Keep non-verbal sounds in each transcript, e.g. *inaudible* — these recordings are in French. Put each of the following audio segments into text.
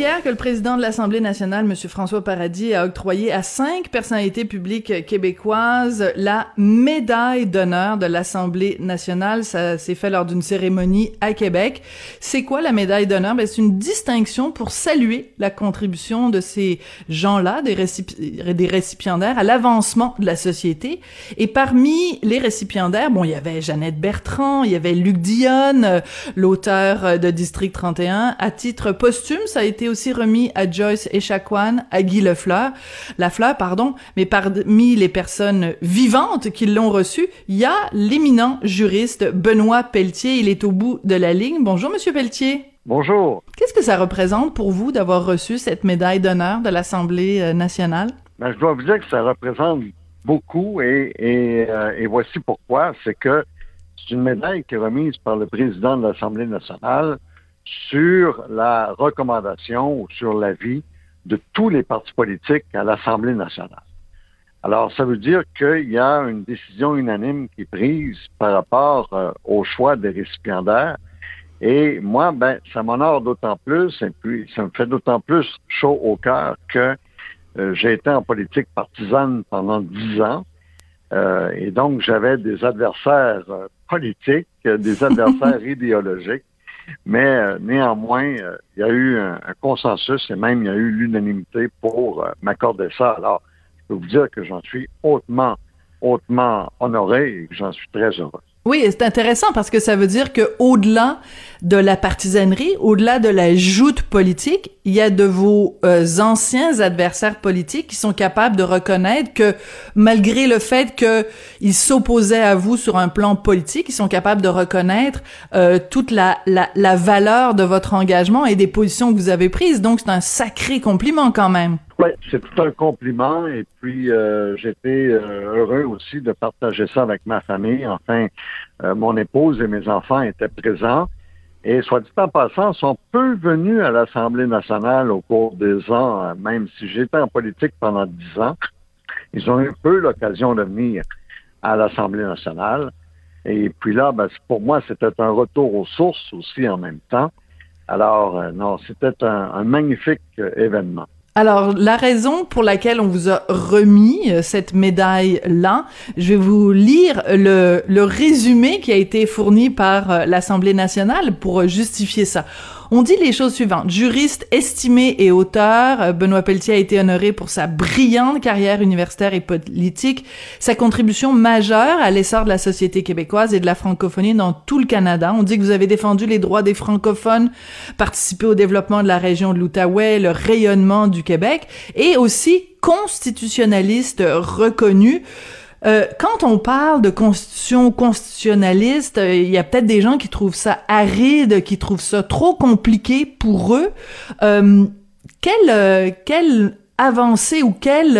Hier que le président de l'Assemblée nationale, M. François Paradis, a octroyé à cinq personnalités publiques québécoises la médaille d'honneur de l'Assemblée nationale. Ça s'est fait lors d'une cérémonie à Québec. C'est quoi la médaille d'honneur? Ben, c'est une distinction pour saluer la contribution de ces gens-là, des, des récipiendaires, à l'avancement de la société. Et parmi les récipiendaires, bon, il y avait Jeannette Bertrand, il y avait Luc Dionne, l'auteur de District 31. À titre posthume, ça a été aussi remis à Joyce Echaquan, à Guy Lefleur, Lafleur, pardon, mais parmi les personnes vivantes qui l'ont reçu, il y a l'éminent juriste Benoît Pelletier. Il est au bout de la ligne. Bonjour, Monsieur Pelletier. Bonjour. Qu'est-ce que ça représente pour vous d'avoir reçu cette médaille d'honneur de l'Assemblée euh, nationale? Ben, je dois vous dire que ça représente beaucoup et, et, euh, et voici pourquoi. C'est que c'est une médaille qui est remise par le président de l'Assemblée nationale sur la recommandation ou sur l'avis de tous les partis politiques à l'Assemblée nationale. Alors, ça veut dire qu'il y a une décision unanime qui est prise par rapport euh, au choix des récipiendaires. Et moi, ben, ça m'honore d'autant plus, et puis ça me fait d'autant plus chaud au cœur que euh, j'ai été en politique partisane pendant dix ans. Euh, et donc, j'avais des adversaires politiques, des *laughs* adversaires idéologiques. Mais euh, néanmoins, euh, il y a eu un, consensus et même il y a eu l'unanimité pour euh, m'accorder ça. Alors, je peux vous dire que j'en suis hautement, hautement honoré et que j'en suis très heureux. Oui, c'est intéressant parce que ça veut dire que au-delà de la partisanerie, au-delà de la joute politique, il y a de vos euh, anciens adversaires politiques qui sont capables de reconnaître que malgré le fait qu'ils s'opposaient à vous sur un plan politique, ils sont capables de reconnaître euh, toute la, la, la valeur de votre engagement et des positions que vous avez prises. Donc c'est un sacré compliment quand même. Oui, c'est tout un compliment et puis euh, j'étais euh, heureux aussi de partager ça avec ma famille. Enfin, euh, mon épouse et mes enfants étaient présents. Et soit dit en passant, sont peu venus à l'Assemblée nationale au cours des ans, même si j'étais en politique pendant dix ans. Ils ont eu peu l'occasion de venir à l'Assemblée nationale. Et puis là, ben, pour moi, c'était un retour aux sources aussi en même temps. Alors, non, c'était un magnifique événement. Alors, la raison pour laquelle on vous a remis euh, cette médaille-là, je vais vous lire le, le résumé qui a été fourni par euh, l'Assemblée nationale pour justifier ça. On dit les choses suivantes. Juriste estimé et auteur, euh, Benoît Pelletier a été honoré pour sa brillante carrière universitaire et politique, sa contribution majeure à l'essor de la société québécoise et de la francophonie dans tout le Canada. On dit que vous avez défendu les droits des francophones, participé au développement de la région de l'Outaouais, le rayonnement du Québec et aussi constitutionnaliste reconnu. Euh, quand on parle de constitution constitutionnaliste, euh, il y a peut-être des gens qui trouvent ça aride, qui trouvent ça trop compliqué pour eux. Euh, quelle, quelle avancée ou quel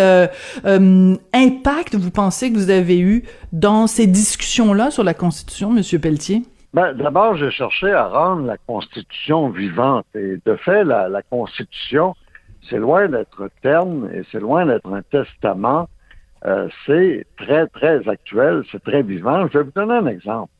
impact vous pensez que vous avez eu dans ces discussions-là sur la Constitution, Monsieur Pelletier? Ben, D'abord, j'ai cherché à rendre la Constitution vivante. Et de fait, la Constitution, c'est loin d'être terne et c'est loin d'être un testament euh, c'est très, très actuel, c'est très vivant. Je vais vous donner un exemple.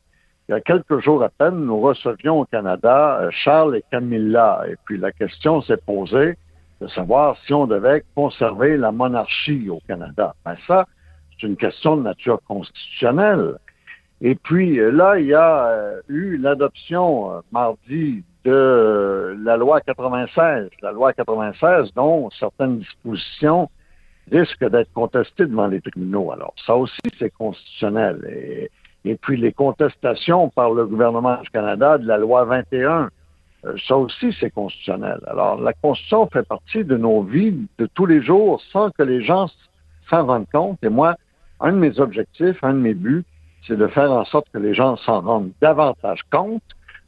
Il y a quelques jours à peine, nous recevions au Canada euh, Charles et Camilla, et puis la question s'est posée de savoir si on devait conserver la monarchie au Canada. Ben ça, c'est une question de nature constitutionnelle. Et puis euh, là, il y a eu l'adoption mardi de la loi 96, la loi 96 dont certaines dispositions risque d'être contesté devant les tribunaux. Alors, ça aussi, c'est constitutionnel. Et, et, puis, les contestations par le gouvernement du Canada de la loi 21, euh, ça aussi, c'est constitutionnel. Alors, la Constitution fait partie de nos vies de tous les jours sans que les gens s'en rendent compte. Et moi, un de mes objectifs, un de mes buts, c'est de faire en sorte que les gens s'en rendent davantage compte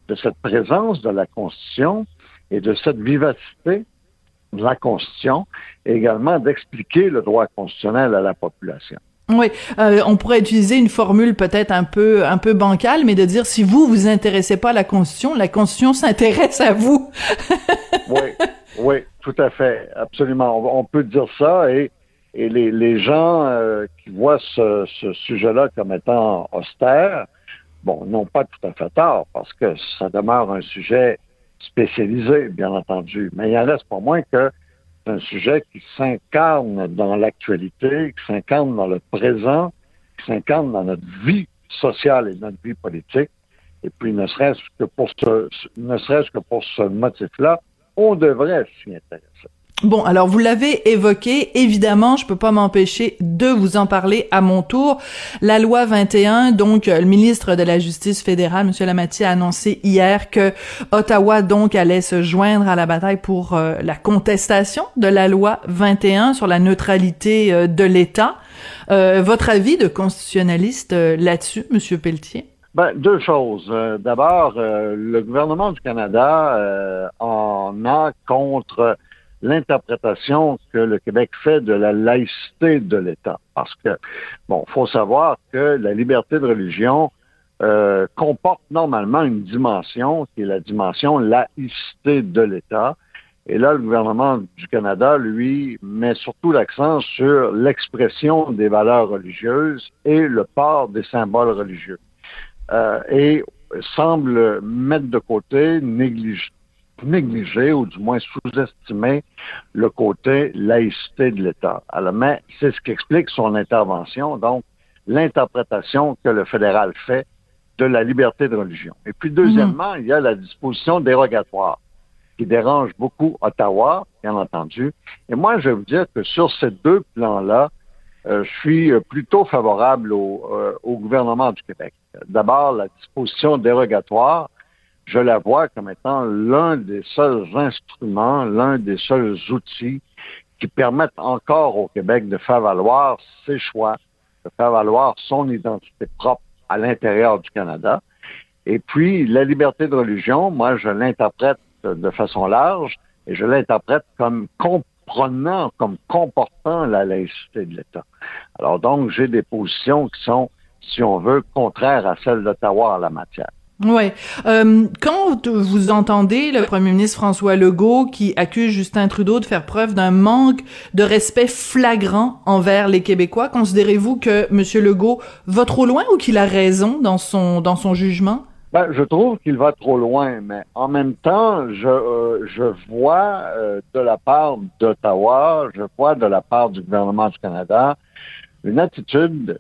de cette présence de la Constitution et de cette vivacité de la Constitution et également d'expliquer le droit constitutionnel à la population. Oui, euh, on pourrait utiliser une formule peut-être un peu un peu bancale, mais de dire si vous vous intéressez pas à la Constitution, la Constitution *laughs* s'intéresse à vous. oui, oui, tout à fait, absolument. On, peut dire ça et Et les, gens euh, qui voient ce, sujet-là comme étant austère, bon, n'ont pas tout à fait tort, parce que ça demeure un sujet spécialisé, bien entendu. Mais il en reste pas moins que c'est un sujet qui s'incarne dans l'actualité, qui s'incarne dans le présent, qui s'incarne dans notre vie sociale et notre vie politique. Et puis, ne serait-ce que pour ce, ne serait-ce que pour ce motif-là, on devrait s'y intéresser. Bon, alors vous l'avez évoqué, évidemment, je peux pas m'empêcher de vous en parler à mon tour. La loi 21, donc le ministre de la Justice fédérale, M. Lamati, a annoncé hier que Ottawa donc allait se joindre à la bataille pour euh, la contestation de la loi 21 sur la neutralité euh, de l'État. Euh, votre avis de constitutionnaliste là-dessus, M. Pelletier? Ben, deux choses. D'abord, le gouvernement du Canada en a contre l'interprétation que le Québec fait de la laïcité de l'État. Parce que, bon, faut savoir que la liberté de religion euh, comporte normalement une dimension qui est la dimension laïcité de l'État. Et là, le gouvernement du Canada, lui, met surtout l'accent sur l'expression des valeurs religieuses et le port des symboles religieux. Euh, et semble mettre de côté, négliger, négliger ou du moins sous-estimer le côté laïcité de l'État. Alors, mais c'est ce qui explique son intervention, donc l'interprétation que le fédéral fait de la liberté de religion. Et puis, deuxièmement, il y a la disposition dérogatoire qui dérange beaucoup Ottawa, bien entendu. Et moi, je vais vous dire que sur ces deux plans-là, euh, je suis plutôt favorable au, euh, au gouvernement du Québec. D'abord, la disposition dérogatoire je la vois comme étant l'un des seuls instruments, l'un des seuls outils qui permettent encore au Québec de faire valoir ses choix, de faire valoir son identité propre à l'intérieur du Canada. Et puis, la liberté de religion, moi, je l'interprète de façon large et je l'interprète comme comprenant, comme comportant la laïcité de l'État. Alors donc, j'ai des positions qui sont, si on veut, contraires à celles d'Ottawa en la matière. Ouais. Euh, quand vous entendez le premier ministre François Legault qui accuse Justin Trudeau de faire preuve d'un manque de respect flagrant envers les Québécois, considérez-vous que Monsieur Legault va trop loin ou qu'il a raison dans son dans son jugement? Ben, je trouve qu'il va trop loin, mais en même temps, je, euh, je vois euh, de la part d'Ottawa, je vois de la part du gouvernement du Canada une attitude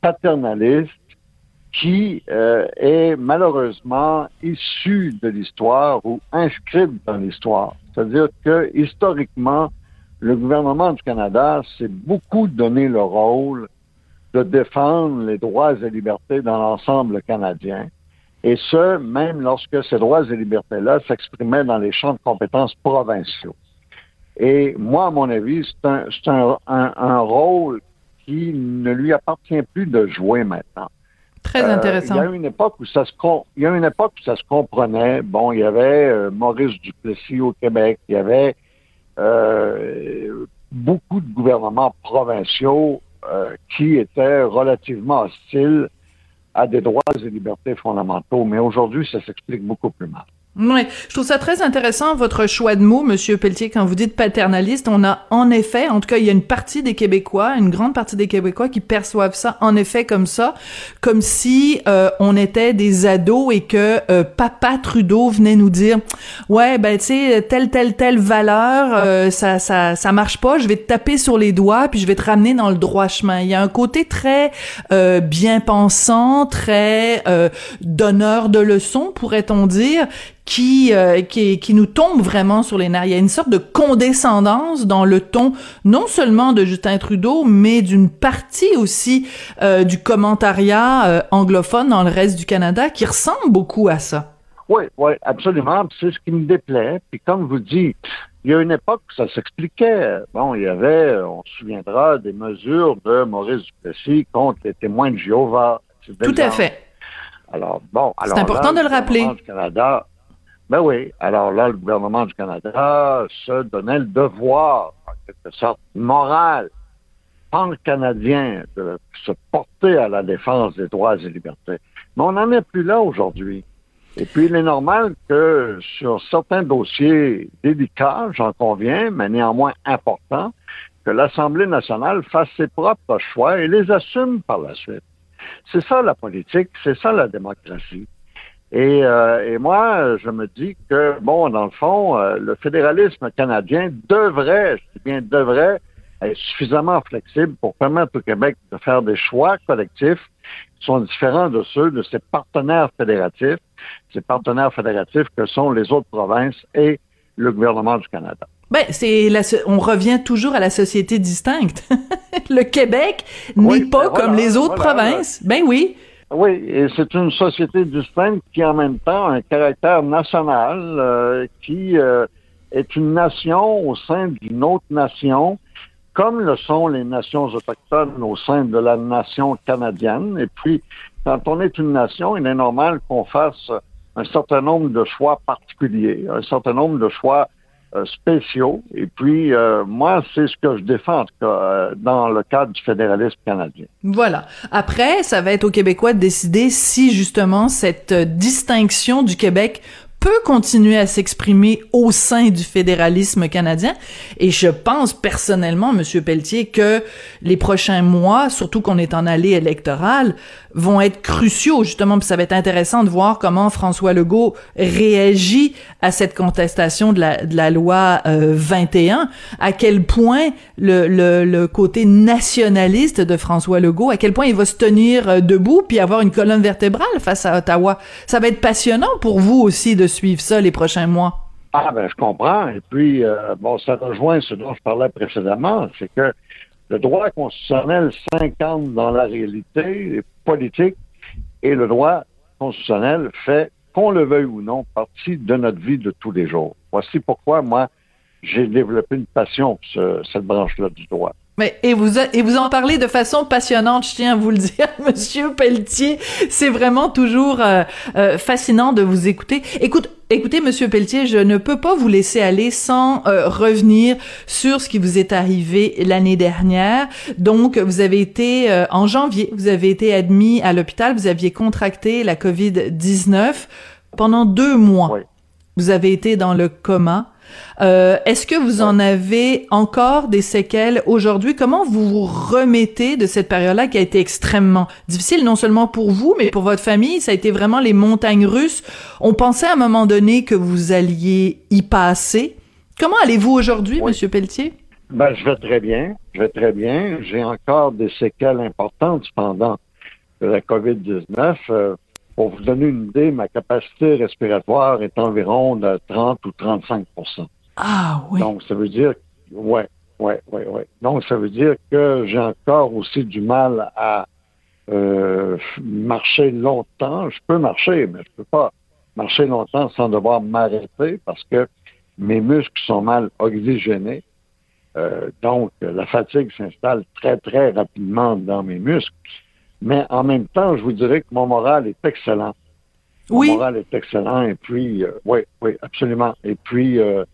paternaliste qui euh, est malheureusement issue de l'histoire ou inscrite dans l'histoire. C'est-à-dire que historiquement, le gouvernement du Canada s'est beaucoup donné le rôle de défendre les droits et libertés dans l'ensemble canadien. Et ce, même lorsque ces droits et libertés-là s'exprimaient dans les champs de compétences provinciaux. Et moi, à mon avis, c'est un, un, un, un rôle qui ne lui appartient plus de jouer maintenant. Très euh, intéressant. il y a une époque où ça se il y a une époque où ça se comprenait. Bon, il y avait euh, Maurice Duplessis au Québec, il y avait euh, beaucoup de gouvernements provinciaux qui étaient relativement hostiles à des droits et libertés fondamentaux. Mais aujourd'hui, ça s'explique beaucoup plus mal. Oui, je trouve ça très intéressant votre choix de mots, Monsieur Pelletier, quand vous dites paternaliste. On a en effet, en tout cas, il y a une partie des Québécois, une grande partie des Québécois qui perçoivent ça en effet comme ça, comme si euh, on était des ados et que euh, Papa Trudeau venait nous dire, ouais, ben tu sais, telle telle telle valeur, euh, ça ça ça marche pas. Je vais te taper sur les doigts puis je vais te ramener dans le droit chemin. Il y a un côté très bien pensant, très donneur de leçons, pourrait-on dire qui, euh, qui, qui nous tombe vraiment sur les nerfs. Il y a une sorte de condescendance dans le ton, non seulement de Justin Trudeau, mais d'une partie aussi euh, du commentariat euh, anglophone dans le reste du Canada qui ressemble beaucoup à ça. Oui, oui, absolument. C'est ce qui me déplaît. Puis comme vous dites, il y a une époque où ça s'expliquait. Bon, il y avait, on se souviendra, des mesures de Maurice Duplessis contre les témoins de Jéhovah. Tout à fait. Alors, bon, alors. C'est important de le rappeler. Canada, ben oui. Alors là, le gouvernement du Canada se donnait le devoir, en quelque sorte, moral, pan-canadien, de se porter à la défense des droits et libertés. Mais on n'en est plus là aujourd'hui. Et puis, il est normal que sur certains dossiers délicats, j'en conviens, mais néanmoins importants, que l'Assemblée nationale fasse ses propres choix et les assume par la suite. C'est ça la politique, c'est ça la démocratie. Et, euh, et, moi, je me dis que, bon, dans le fond, euh, le fédéralisme canadien devrait, je dis bien devrait, être suffisamment flexible pour permettre au Québec de faire des choix collectifs qui sont différents de ceux de ses partenaires fédératifs, ses partenaires fédératifs que sont les autres provinces et le gouvernement du Canada. Ben, c'est la, on revient toujours à la société distincte. *laughs* le Québec n'est pas ben comme les autres provinces. Ben oui. Oui, et c'est une société distincte qui en même temps a un caractère national, euh, qui euh, est une nation au sein d'une autre nation, comme le sont les nations autochtones au sein de la nation canadienne. Et puis, quand on est une nation, il est normal qu'on fasse un certain nombre de choix particuliers, un certain nombre de choix spéciaux. Et puis, euh, moi, c'est ce que je défends, en tout cas, euh, dans le cadre du fédéralisme canadien. Voilà. Après, ça va être aux Québécois de décider si, justement, cette distinction du Québec peut continuer à s'exprimer au sein du fédéralisme canadien. Et je pense personnellement, Monsieur Pelletier, que les prochains mois, surtout qu'on est en allée électorale, vont être cruciaux justement. Puis ça va être intéressant de voir comment François Legault réagit à cette contestation de la, de la loi 21. Euh, à quel point le, le, côté nationaliste de François Legault, à quel point il va se tenir euh, debout puis avoir une colonne vertébrale face à Ottawa. Ça va être passionnant pour vous aussi de suivre ça les prochains mois. Ah ben je comprends. Et puis euh, bon, ça rejoint ce dont je parlais précédemment, c'est que le droit constitutionnel s'incarne dans la réalité politique et le droit constitutionnel fait, qu'on le veuille ou non, partie de notre vie de tous les jours. Voici pourquoi moi j'ai développé une passion pour cette branche-là du droit. Mais, et vous, en parlez de façon passionnante, je tiens à vous le *laughs* dire, Monsieur Pelletier. C'est vraiment toujours euh, euh, fascinant de vous écouter. Écoute, écoutez, Monsieur Pelletier, je ne peux pas vous laisser aller sans euh, revenir sur ce qui vous est arrivé l'année dernière. Donc, vous avez été en janvier, vous avez été admis à l'hôpital, vous aviez contracté la COVID-19 pendant deux mois. Vous avez été dans le coma. Euh, Est-ce que vous en avez encore des séquelles aujourd'hui? Comment vous vous remettez de cette période-là qui a été extrêmement difficile, non seulement pour vous, mais pour votre famille? Ça a été vraiment les montagnes russes. On pensait à un moment donné que vous alliez y passer. Comment allez-vous aujourd'hui, Monsieur Pelletier? Ben, je vais très bien. Je vais très bien. J'ai encore des séquelles importantes cependant de la COVID-19. Euh, pour vous donner une idée, ma capacité respiratoire est environ de 30 ou 35% Ah oui. Donc, ça veut dire, ouais, ouais, ouais, ouais. Donc, ça veut dire que j'ai encore aussi du mal à euh, marcher longtemps. Je peux marcher, mais je peux pas marcher longtemps sans devoir m'arrêter parce que mes muscles sont mal oxygénés. Euh, donc, la fatigue s'installe très, très rapidement dans mes muscles. Mais en même temps, je vous dirais que mon moral est excellent. Oui. Mon moral est excellent. Et puis, euh, oui, oui, absolument. Et puis, euh,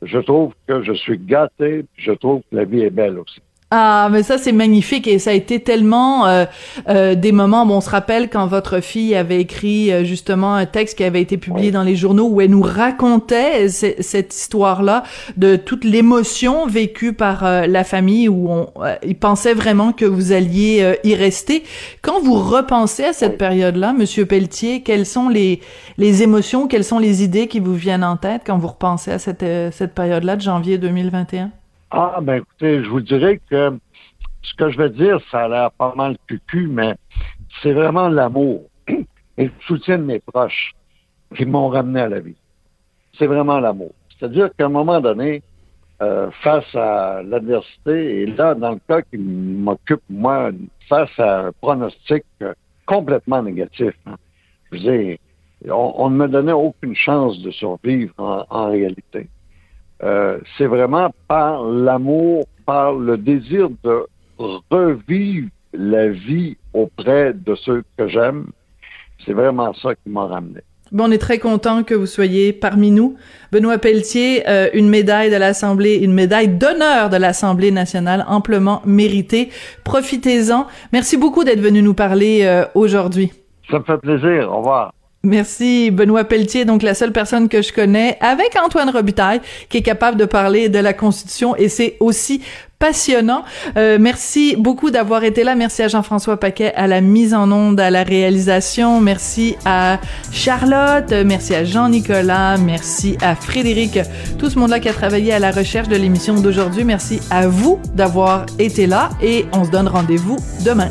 je trouve que je suis gâté. Je trouve que la vie est belle aussi. Ah, mais ça c'est magnifique et ça a été tellement euh, euh, des moments. Bon, on se rappelle quand votre fille avait écrit euh, justement un texte qui avait été publié dans les journaux où elle nous racontait cette histoire-là de toute l'émotion vécue par euh, la famille où on, il pensait vraiment que vous alliez y rester. Quand vous repensez à cette période-là, Monsieur Pelletier, quelles sont les les émotions, quelles sont les idées qui vous viennent en tête quand vous repensez à cette cette période-là de janvier 2021? Ah, ben écoutez, je vous dirais que ce que je vais dire, ça a l'air pas mal cucu, mais c'est vraiment l'amour et le soutien de mes proches qui m'ont ramené à la vie. C'est vraiment l'amour. C'est-à-dire qu'à un moment donné, euh, face à l'adversité, et là, dans le cas qui m'occupe, moi, face à un pronostic complètement négatif, hein, je veux dire, on, ne me donnait aucune chance de survivre en réalité. Euh, c'est vraiment par l'amour, par le désir de revivre la vie auprès de ceux que j'aime. C'est vraiment ça qui m'a ramené. Bon, on est très content que vous soyez parmi nous. Benoît Pelletier, euh, une médaille de l'Assemblée, une médaille d'honneur de l'Assemblée nationale amplement méritée. Profitez-en. Merci beaucoup d'être venu nous parler euh, aujourd'hui. Ça me fait plaisir. Au revoir. Merci Benoît Pelletier, donc la seule personne que je connais avec Antoine Robitaille qui est capable de parler de la Constitution et c'est aussi passionnant. Euh, merci beaucoup d'avoir été là. Merci à Jean-François Paquet à la mise en onde, à la réalisation. Merci à Charlotte. Merci à Jean-Nicolas. Merci à Frédéric. Tout ce monde-là qui a travaillé à la recherche de l'émission d'aujourd'hui. Merci à vous d'avoir été là et on se donne rendez-vous demain.